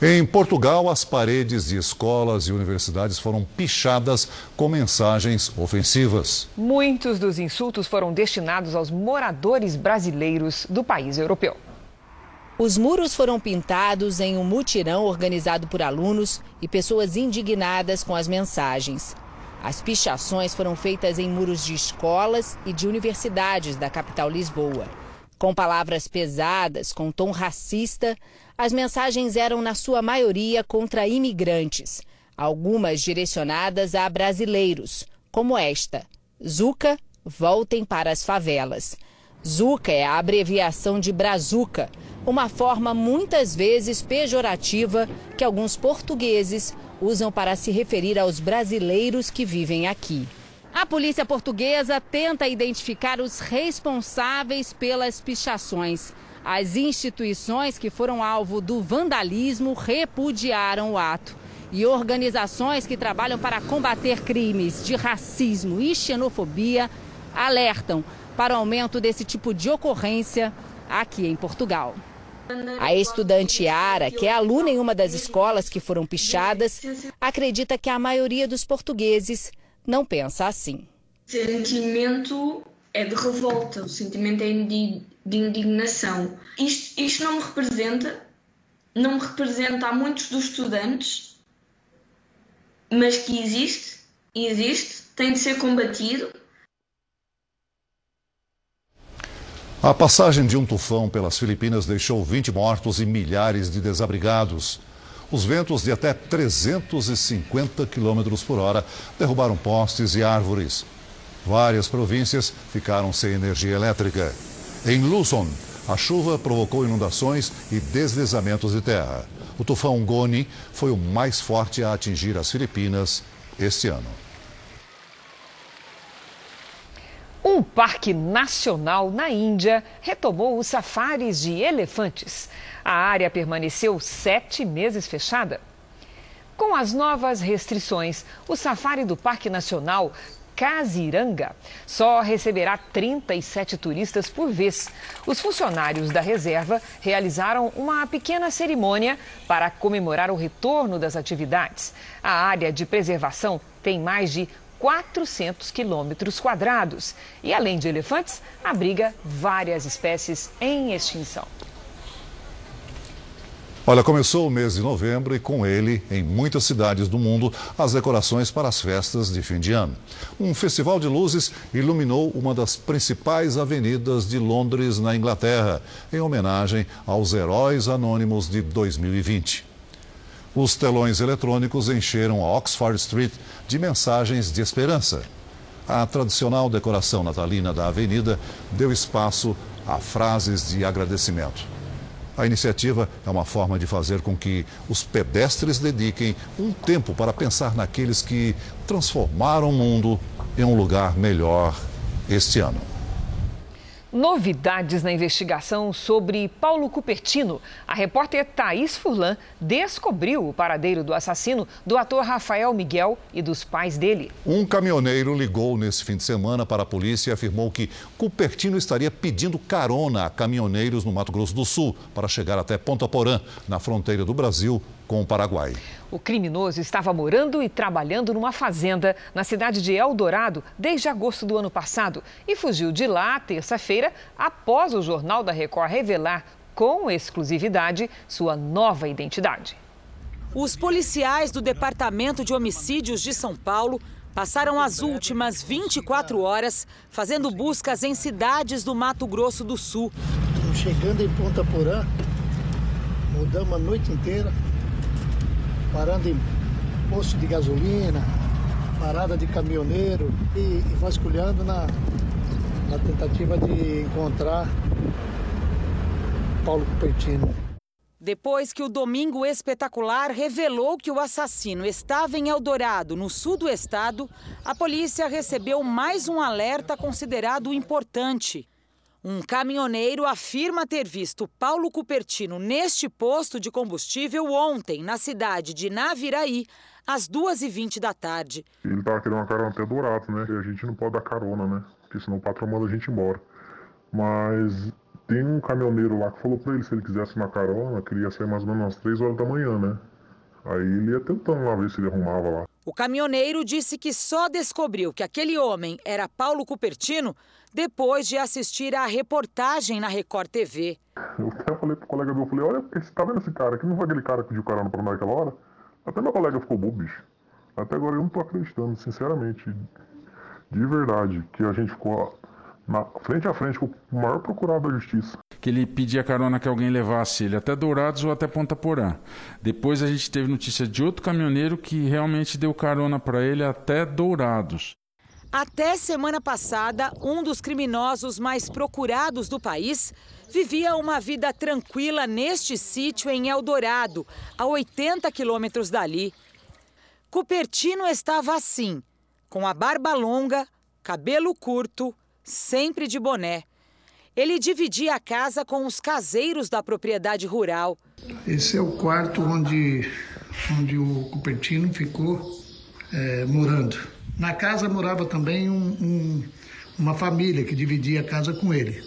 Em Portugal, as paredes de escolas e universidades foram pichadas com mensagens ofensivas. Muitos dos insultos foram destinados aos moradores brasileiros do país europeu. Os muros foram pintados em um mutirão organizado por alunos e pessoas indignadas com as mensagens. As pichações foram feitas em muros de escolas e de universidades da capital Lisboa. Com palavras pesadas, com tom racista, as mensagens eram, na sua maioria, contra imigrantes, algumas direcionadas a brasileiros, como esta: Zuca, voltem para as favelas. Zuca é a abreviação de Brazuca, uma forma muitas vezes pejorativa que alguns portugueses usam para se referir aos brasileiros que vivem aqui. A polícia portuguesa tenta identificar os responsáveis pelas pichações. As instituições que foram alvo do vandalismo repudiaram o ato. E organizações que trabalham para combater crimes de racismo e xenofobia alertam para o aumento desse tipo de ocorrência aqui em Portugal. A estudante Ara, que é aluna em uma das escolas que foram pichadas, acredita que a maioria dos portugueses não pensa assim. O sentimento é de revolta, o sentimento é de, indignação. Isto, isto não me representa, não me representa a muitos dos estudantes, mas que existe, existe, tem de ser combatido. A passagem de um tufão pelas Filipinas deixou 20 mortos e milhares de desabrigados. Os ventos de até 350 km por hora derrubaram postes e árvores. Várias províncias ficaram sem energia elétrica. Em Luzon, a chuva provocou inundações e deslizamentos de terra. O tufão Goni foi o mais forte a atingir as Filipinas este ano. Um parque nacional na Índia retomou os safaris de elefantes. A área permaneceu sete meses fechada. Com as novas restrições, o safari do Parque Nacional Casiranga só receberá 37 turistas por vez. Os funcionários da reserva realizaram uma pequena cerimônia para comemorar o retorno das atividades. A área de preservação tem mais de 400 quilômetros quadrados e, além de elefantes, abriga várias espécies em extinção. Olha, começou o mês de novembro e com ele, em muitas cidades do mundo, as decorações para as festas de fim de ano. Um festival de luzes iluminou uma das principais avenidas de Londres, na Inglaterra, em homenagem aos heróis anônimos de 2020. Os telões eletrônicos encheram a Oxford Street de mensagens de esperança. A tradicional decoração natalina da avenida deu espaço a frases de agradecimento. A iniciativa é uma forma de fazer com que os pedestres dediquem um tempo para pensar naqueles que transformaram o mundo em um lugar melhor este ano. Novidades na investigação sobre Paulo Cupertino. A repórter Thaís Furlan descobriu o paradeiro do assassino do ator Rafael Miguel e dos pais dele. Um caminhoneiro ligou nesse fim de semana para a polícia e afirmou que Cupertino estaria pedindo carona a caminhoneiros no Mato Grosso do Sul para chegar até Ponta Porã, na fronteira do Brasil com o Paraguai. O criminoso estava morando e trabalhando numa fazenda na cidade de Eldorado desde agosto do ano passado e fugiu de lá terça-feira após o Jornal da Record revelar com exclusividade sua nova identidade. Os policiais do Departamento de Homicídios de São Paulo passaram as últimas 24 horas fazendo buscas em cidades do Mato Grosso do Sul. Chegando em Ponta Porã, mudamos a noite inteira, parando em posto de gasolina, parada de caminhoneiro e, e vasculhando na, na tentativa de encontrar Paulo Cupertino. Depois que o Domingo Espetacular revelou que o assassino estava em Eldorado, no sul do estado, a polícia recebeu mais um alerta considerado importante. Um caminhoneiro afirma ter visto Paulo Cupertino neste posto de combustível ontem, na cidade de Naviraí, às 2h20 da tarde. Ele estava querendo uma carona até Dourado, né? E a gente não pode dar carona, né? Porque senão o patrão manda a gente embora. Mas tem um caminhoneiro lá que falou para ele se ele quisesse uma carona, queria sair mais ou menos às 3 horas da manhã, né? Aí ele ia tentando lá ver se ele arrumava lá. O caminhoneiro disse que só descobriu que aquele homem era Paulo Cupertino depois de assistir à reportagem na Record TV. Eu até falei pro colega meu, falei, olha, você tá vendo esse cara aqui? Não foi aquele cara que pediu carona pra nós naquela hora? Até meu colega ficou bobo, bicho. Até agora eu não tô acreditando, sinceramente. De verdade, que a gente ficou na frente a frente com o maior procurado da justiça. Que ele pedia carona que alguém levasse ele até Dourados ou até Ponta Porã. Depois a gente teve notícia de outro caminhoneiro que realmente deu carona para ele até Dourados. Até semana passada, um dos criminosos mais procurados do país vivia uma vida tranquila neste sítio em Eldorado, a 80 quilômetros dali. Cupertino estava assim, com a barba longa, cabelo curto, sempre de boné. Ele dividia a casa com os caseiros da propriedade rural. Esse é o quarto onde, onde o Cupertino ficou é, morando. Na casa morava também um, um, uma família que dividia a casa com ele.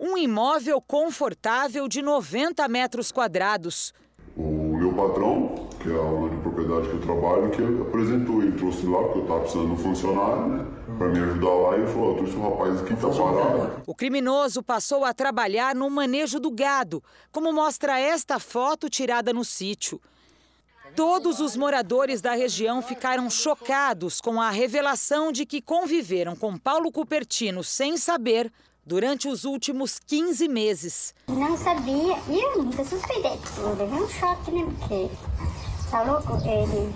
Um imóvel confortável de 90 metros quadrados. O meu patrão, que é a propriedade que eu trabalho, que apresentou. Ele trouxe lá, porque eu estava precisando de um funcionário, né? Para me ajudar lá. E ele falou: trouxe um rapaz aqui para parar. O criminoso passou a trabalhar no manejo do gado, como mostra esta foto tirada no sítio. Todos os moradores da região ficaram chocados com a revelação de que conviveram com Paulo Cupertino sem saber durante os últimos 15 meses. Não sabia e eu nunca suspeitei. Eu levei um choque, né? Porque tá louco? Ele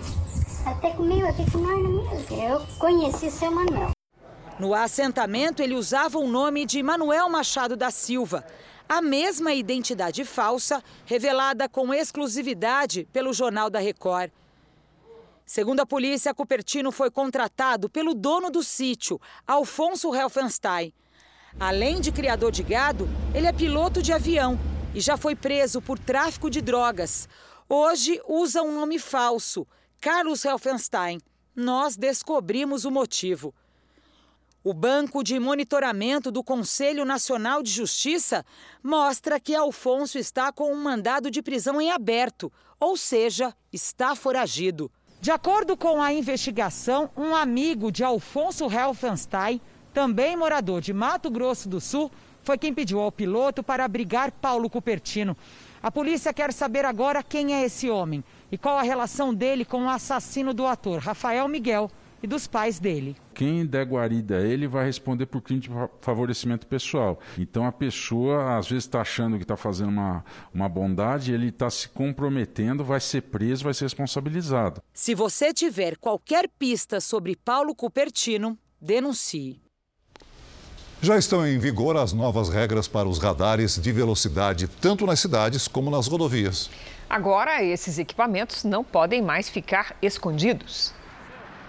até comigo aqui com nós no Eu conheci seu Manuel. No assentamento, ele usava o nome de Manuel Machado da Silva. a mesma identidade falsa revelada com exclusividade pelo Jornal da Record. Segundo a polícia, Cupertino foi contratado pelo dono do sítio, Alfonso Helfenstein. Além de criador de gado, ele é piloto de avião e já foi preso por tráfico de drogas. Hoje usa um nome falso, Carlos Helfenstein. Nós descobrimos o motivo. O Banco de Monitoramento do Conselho Nacional de Justiça mostra que Alfonso está com um mandado de prisão em aberto, ou seja, está foragido. De acordo com a investigação, um amigo de Alfonso Helfenstein, também morador de Mato Grosso do Sul, foi quem pediu ao piloto para abrigar Paulo Cupertino. A polícia quer saber agora quem é esse homem e qual a relação dele com o assassino do ator Rafael Miguel e dos pais dele. Quem der guarida a ele vai responder por crime de favorecimento pessoal. Então a pessoa às vezes está achando que está fazendo uma, uma bondade, ele está se comprometendo, vai ser preso, vai ser responsabilizado. Se você tiver qualquer pista sobre Paulo Cupertino, denuncie. Já estão em vigor as novas regras para os radares de velocidade, tanto nas cidades como nas rodovias. Agora, esses equipamentos não podem mais ficar escondidos.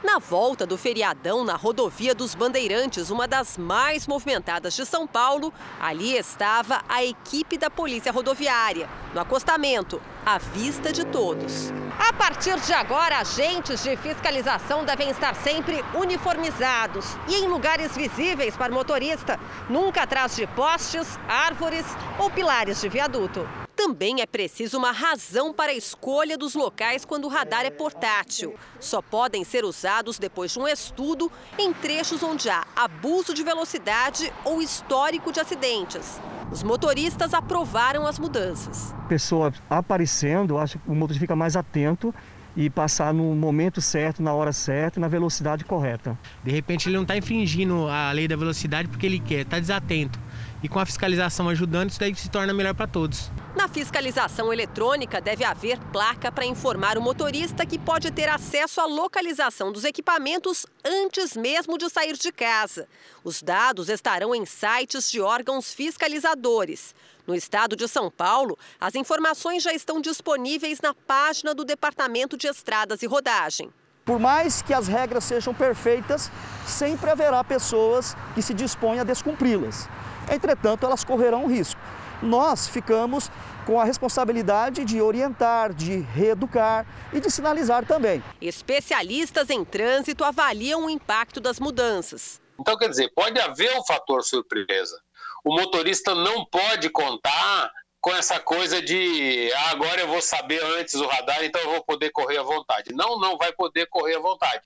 Na volta do feriadão na rodovia dos Bandeirantes, uma das mais movimentadas de São Paulo, ali estava a equipe da Polícia Rodoviária, no acostamento, à vista de todos. A partir de agora, agentes de fiscalização devem estar sempre uniformizados e em lugares visíveis para o motorista, nunca atrás de postes, árvores ou pilares de viaduto. Também é preciso uma razão para a escolha dos locais quando o radar é portátil. Só podem ser usados depois de um estudo em trechos onde há abuso de velocidade ou histórico de acidentes. Os motoristas aprovaram as mudanças. Pessoa aparecendo, acho que o motorista fica mais atento e passar no momento certo, na hora certa, na velocidade correta. De repente ele não está infringindo a lei da velocidade porque ele quer, está desatento e com a fiscalização ajudando, isso daí se torna melhor para todos. Na fiscalização eletrônica, deve haver placa para informar o motorista que pode ter acesso à localização dos equipamentos antes mesmo de sair de casa. Os dados estarão em sites de órgãos fiscalizadores. No estado de São Paulo, as informações já estão disponíveis na página do Departamento de Estradas e Rodagem. Por mais que as regras sejam perfeitas, sempre haverá pessoas que se dispõem a descumpri-las. Entretanto, elas correrão risco. Nós ficamos com a responsabilidade de orientar, de reeducar e de sinalizar também. Especialistas em trânsito avaliam o impacto das mudanças. Então, quer dizer, pode haver um fator surpresa. O motorista não pode contar com essa coisa de ah, agora eu vou saber antes o radar, então eu vou poder correr à vontade. Não, não vai poder correr à vontade.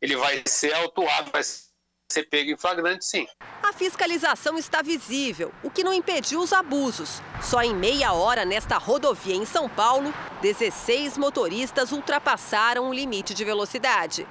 Ele vai ser autuado, vai ser pego em flagrante, sim. A fiscalização está visível, o que não impediu os abusos. Só em meia hora nesta rodovia em São Paulo, 16 motoristas ultrapassaram o limite de velocidade.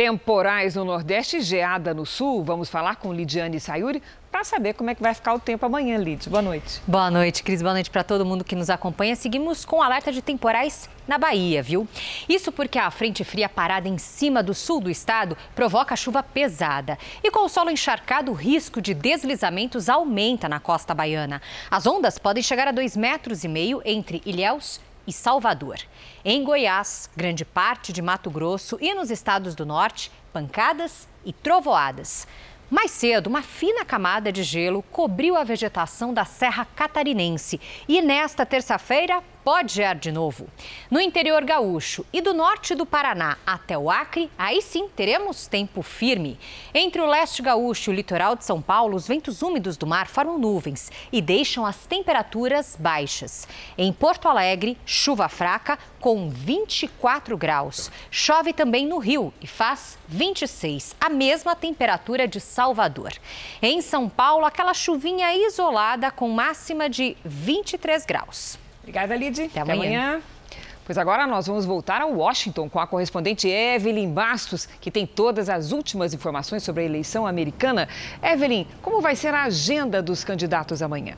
Temporais no Nordeste e geada no Sul. Vamos falar com Lidiane Sayuri para saber como é que vai ficar o tempo amanhã, Lid. Boa noite. Boa noite, Cris. Boa noite para todo mundo que nos acompanha. Seguimos com alerta de temporais na Bahia, viu? Isso porque a frente fria parada em cima do sul do estado provoca chuva pesada. E com o solo encharcado, o risco de deslizamentos aumenta na costa baiana. As ondas podem chegar a dois metros e meio entre Ilhéus e Salvador. Em Goiás, grande parte de Mato Grosso e nos estados do norte, pancadas e trovoadas. Mais cedo, uma fina camada de gelo cobriu a vegetação da Serra Catarinense e nesta terça-feira pode gear de novo. No interior gaúcho e do norte do Paraná até o Acre, aí sim teremos tempo firme. Entre o leste gaúcho e o litoral de São Paulo, os ventos úmidos do mar formam nuvens e deixam as temperaturas baixas. Em Porto Alegre, chuva fraca com 24 graus. Chove também no Rio e faz 26, a mesma temperatura de Salvador. Em São Paulo, aquela chuvinha isolada com máxima de 23 graus. Obrigada, Lid. Até, Até amanhã. amanhã. Pois agora nós vamos voltar a Washington com a correspondente Evelyn Bastos, que tem todas as últimas informações sobre a eleição americana. Evelyn, como vai ser a agenda dos candidatos amanhã?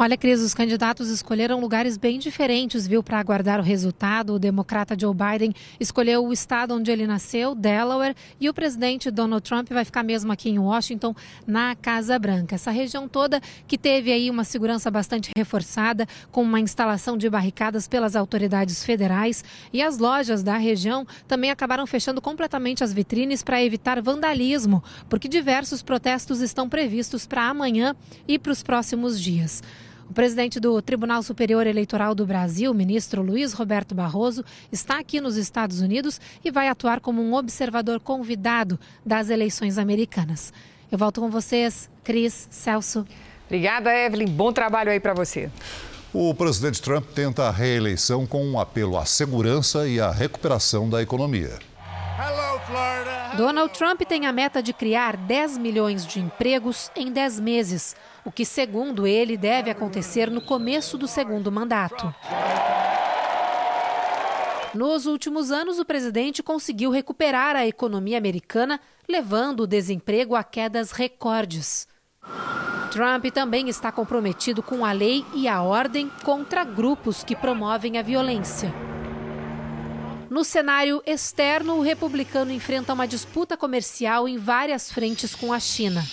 Olha, Cris, os candidatos escolheram lugares bem diferentes, viu, para aguardar o resultado. O democrata Joe Biden escolheu o estado onde ele nasceu, Delaware, e o presidente Donald Trump vai ficar mesmo aqui em Washington, na Casa Branca. Essa região toda que teve aí uma segurança bastante reforçada, com uma instalação de barricadas pelas autoridades federais, e as lojas da região também acabaram fechando completamente as vitrines para evitar vandalismo, porque diversos protestos estão previstos para amanhã e para os próximos dias. O presidente do Tribunal Superior Eleitoral do Brasil, ministro Luiz Roberto Barroso, está aqui nos Estados Unidos e vai atuar como um observador convidado das eleições americanas. Eu volto com vocês, Cris, Celso. Obrigada, Evelyn. Bom trabalho aí para você. O presidente Trump tenta a reeleição com um apelo à segurança e à recuperação da economia. Donald Trump tem a meta de criar 10 milhões de empregos em 10 meses, o que, segundo ele, deve acontecer no começo do segundo mandato. Nos últimos anos, o presidente conseguiu recuperar a economia americana, levando o desemprego a quedas recordes. Trump também está comprometido com a lei e a ordem contra grupos que promovem a violência. No cenário externo, o republicano enfrenta uma disputa comercial em várias frentes com a China.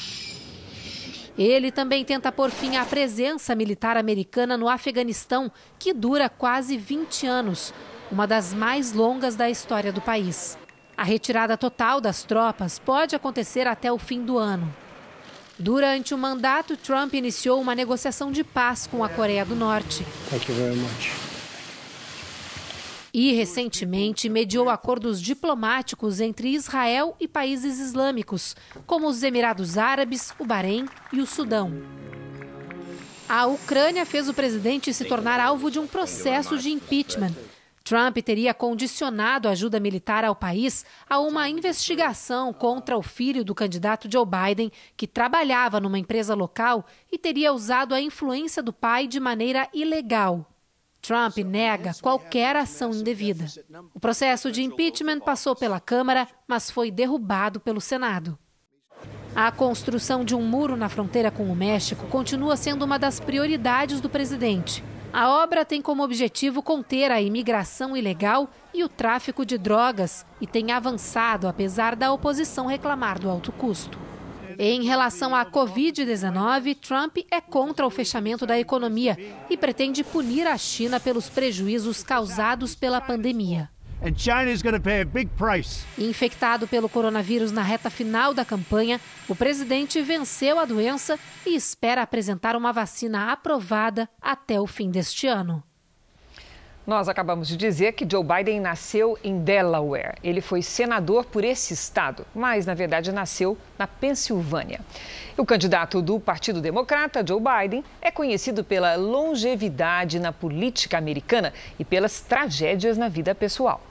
Ele também tenta pôr fim à presença militar americana no Afeganistão, que dura quase 20 anos, uma das mais longas da história do país. A retirada total das tropas pode acontecer até o fim do ano. Durante o mandato, Trump iniciou uma negociação de paz com a Coreia do Norte. Thank you very much e, recentemente, mediou acordos diplomáticos entre Israel e países islâmicos, como os Emirados Árabes, o Bahrein e o Sudão. A Ucrânia fez o presidente se tornar alvo de um processo de impeachment. Trump teria condicionado a ajuda militar ao país a uma investigação contra o filho do candidato Joe Biden, que trabalhava numa empresa local e teria usado a influência do pai de maneira ilegal. Trump nega qualquer ação indevida. O processo de impeachment passou pela Câmara, mas foi derrubado pelo Senado. A construção de um muro na fronteira com o México continua sendo uma das prioridades do presidente. A obra tem como objetivo conter a imigração ilegal e o tráfico de drogas e tem avançado apesar da oposição reclamar do alto custo. Em relação à Covid-19, Trump é contra o fechamento da economia e pretende punir a China pelos prejuízos causados pela pandemia. Infectado pelo coronavírus na reta final da campanha, o presidente venceu a doença e espera apresentar uma vacina aprovada até o fim deste ano. Nós acabamos de dizer que Joe Biden nasceu em Delaware. Ele foi senador por esse estado, mas na verdade nasceu na Pensilvânia. O candidato do Partido Democrata, Joe Biden, é conhecido pela longevidade na política americana e pelas tragédias na vida pessoal.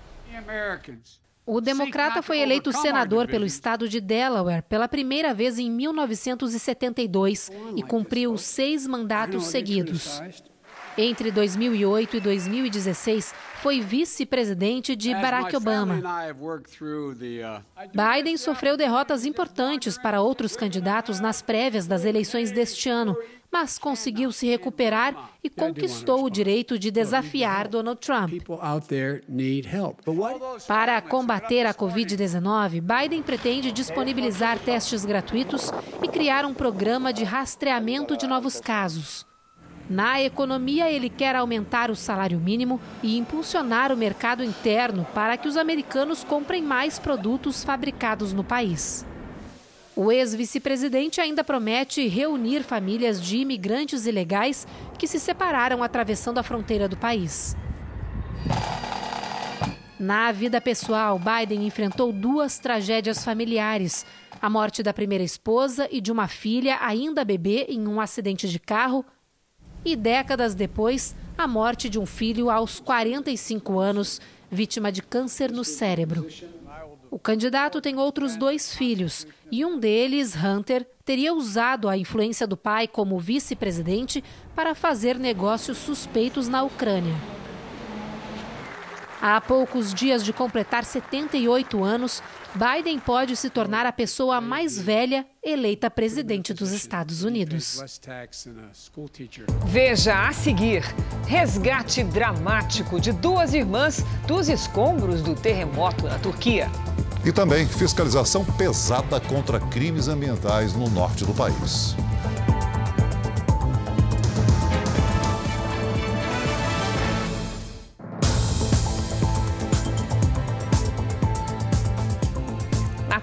O democrata foi eleito senador pelo estado de Delaware pela primeira vez em 1972 e cumpriu seis mandatos seguidos. Entre 2008 e 2016, foi vice-presidente de Barack Obama. Biden sofreu derrotas importantes para outros candidatos nas prévias das eleições deste ano, mas conseguiu se recuperar e conquistou o direito de desafiar Donald Trump. Para combater a Covid-19, Biden pretende disponibilizar testes gratuitos e criar um programa de rastreamento de novos casos. Na economia, ele quer aumentar o salário mínimo e impulsionar o mercado interno para que os americanos comprem mais produtos fabricados no país. O ex-vice-presidente ainda promete reunir famílias de imigrantes ilegais que se separaram atravessando a fronteira do país. Na vida pessoal, Biden enfrentou duas tragédias familiares: a morte da primeira esposa e de uma filha ainda bebê em um acidente de carro e décadas depois, a morte de um filho aos 45 anos, vítima de câncer no cérebro. O candidato tem outros dois filhos e um deles, Hunter, teria usado a influência do pai como vice-presidente para fazer negócios suspeitos na Ucrânia. Há poucos dias de completar 78 anos, Biden pode se tornar a pessoa mais velha eleita presidente dos Estados Unidos. Veja a seguir: resgate dramático de duas irmãs dos escombros do terremoto na Turquia. E também fiscalização pesada contra crimes ambientais no norte do país.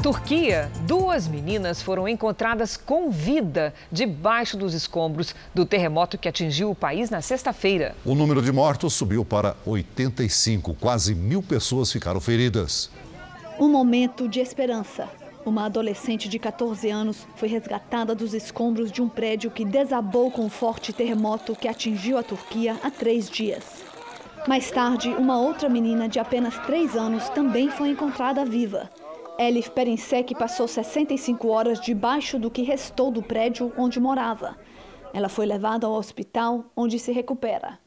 Turquia, duas meninas foram encontradas com vida debaixo dos escombros do terremoto que atingiu o país na sexta-feira. O número de mortos subiu para 85. Quase mil pessoas ficaram feridas. Um momento de esperança. Uma adolescente de 14 anos foi resgatada dos escombros de um prédio que desabou com o forte terremoto que atingiu a Turquia há três dias. Mais tarde, uma outra menina de apenas três anos também foi encontrada viva. Elif Perinsek passou 65 horas debaixo do que restou do prédio onde morava. Ela foi levada ao hospital, onde se recupera.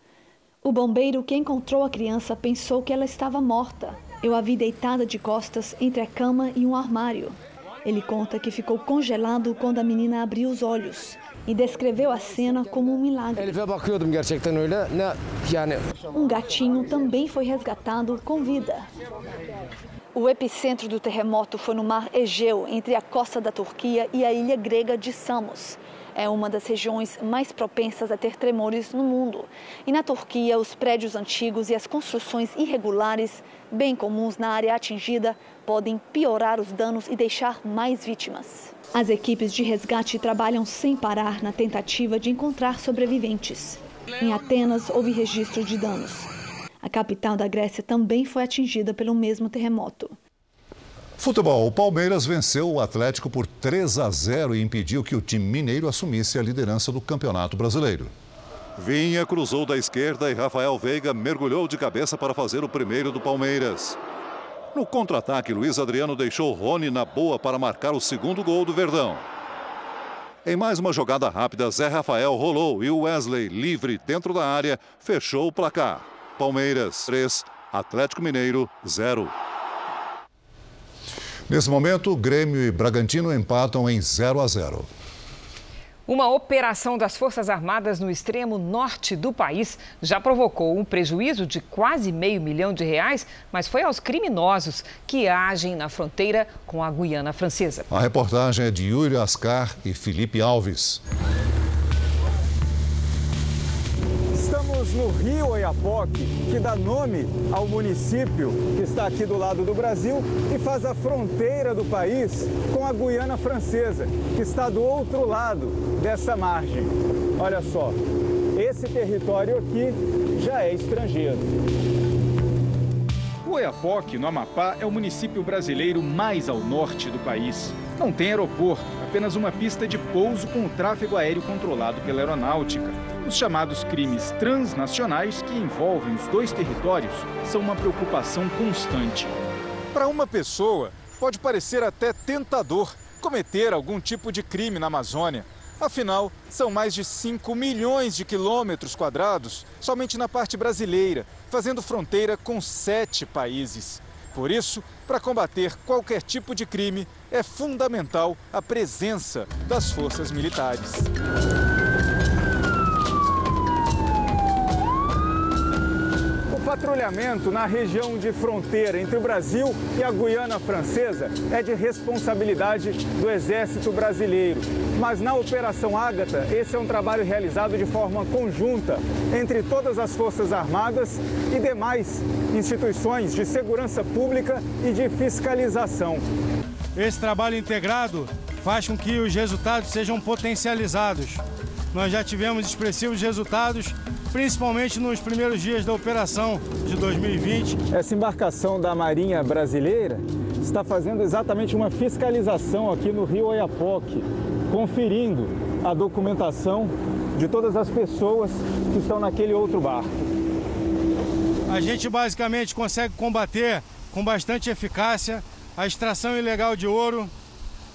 O bombeiro que encontrou a criança pensou que ela estava morta. Eu a vi deitada de costas entre a cama e um armário. Ele conta que ficou congelado quando a menina abriu os olhos e descreveu a cena como um milagre. Um gatinho também foi resgatado com vida. O epicentro do terremoto foi no mar Egeu, entre a costa da Turquia e a ilha grega de Samos. É uma das regiões mais propensas a ter tremores no mundo. E na Turquia, os prédios antigos e as construções irregulares, bem comuns na área atingida, podem piorar os danos e deixar mais vítimas. As equipes de resgate trabalham sem parar na tentativa de encontrar sobreviventes. Em Atenas, houve registro de danos. A capital da Grécia também foi atingida pelo mesmo terremoto. Futebol. O Palmeiras venceu o Atlético por 3 a 0 e impediu que o time mineiro assumisse a liderança do Campeonato Brasileiro. Vinha cruzou da esquerda e Rafael Veiga mergulhou de cabeça para fazer o primeiro do Palmeiras. No contra-ataque, Luiz Adriano deixou Rony na boa para marcar o segundo gol do Verdão. Em mais uma jogada rápida, Zé Rafael rolou e o Wesley, livre dentro da área, fechou o placar. Palmeiras 3, Atlético Mineiro 0. Nesse momento, Grêmio e Bragantino empatam em 0 a 0. Uma operação das Forças Armadas no extremo norte do país já provocou um prejuízo de quase meio milhão de reais, mas foi aos criminosos que agem na fronteira com a Guiana Francesa. A reportagem é de Yuri Ascar e Felipe Alves. Estamos no Rio Oiapoque, que dá nome ao município que está aqui do lado do Brasil e faz a fronteira do país com a Guiana Francesa, que está do outro lado dessa margem. Olha só, esse território aqui já é estrangeiro. O Oiapoque, no Amapá, é o município brasileiro mais ao norte do país. Não tem aeroporto, apenas uma pista de pouso com o tráfego aéreo controlado pela aeronáutica. Os chamados crimes transnacionais que envolvem os dois territórios são uma preocupação constante. Para uma pessoa, pode parecer até tentador cometer algum tipo de crime na Amazônia. Afinal, são mais de 5 milhões de quilômetros quadrados somente na parte brasileira, fazendo fronteira com sete países. Por isso, para combater qualquer tipo de crime, é fundamental a presença das forças militares. Patrulhamento na região de fronteira entre o Brasil e a Guiana Francesa é de responsabilidade do Exército Brasileiro. Mas na Operação Ágata, esse é um trabalho realizado de forma conjunta entre todas as Forças Armadas e demais instituições de segurança pública e de fiscalização. Esse trabalho integrado faz com que os resultados sejam potencializados. Nós já tivemos expressivos resultados principalmente nos primeiros dias da operação de 2020. Essa embarcação da Marinha Brasileira está fazendo exatamente uma fiscalização aqui no Rio Oiapoque, conferindo a documentação de todas as pessoas que estão naquele outro barco. A gente basicamente consegue combater com bastante eficácia a extração ilegal de ouro,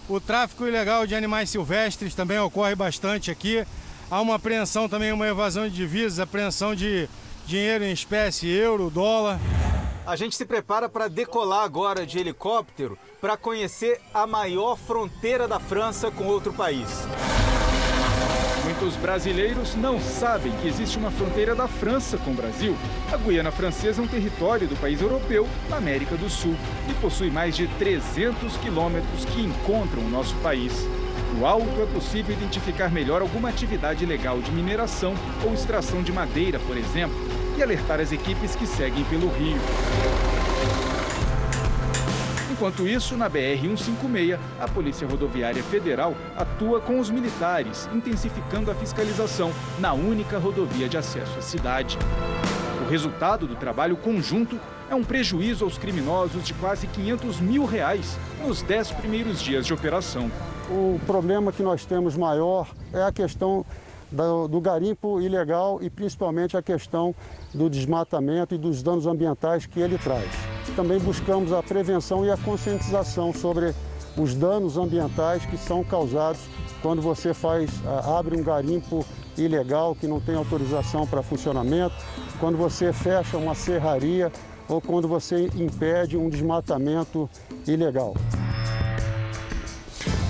o tráfico ilegal de animais silvestres também ocorre bastante aqui. Há uma apreensão também, uma evasão de divisas, apreensão de dinheiro em espécie, euro, dólar. A gente se prepara para decolar agora de helicóptero para conhecer a maior fronteira da França com outro país. Muitos brasileiros não sabem que existe uma fronteira da França com o Brasil. A Guiana Francesa é um território do país europeu, na América do Sul, e possui mais de 300 quilômetros que encontram o nosso país. No alto é possível identificar melhor alguma atividade ilegal de mineração ou extração de madeira, por exemplo, e alertar as equipes que seguem pelo rio. Enquanto isso, na BR-156, a Polícia Rodoviária Federal atua com os militares, intensificando a fiscalização na única rodovia de acesso à cidade. O resultado do trabalho conjunto é um prejuízo aos criminosos de quase 500 mil reais nos 10 primeiros dias de operação. O problema que nós temos maior é a questão do, do, garimpo ilegal e principalmente a questão do desmatamento e dos danos ambientais que ele traz. Também buscamos a prevenção e a conscientização sobre os danos ambientais que são causados quando você faz, abre um garimpo ilegal que não tem autorização para funcionamento, quando você fecha uma serraria ou quando você impede um desmatamento ilegal.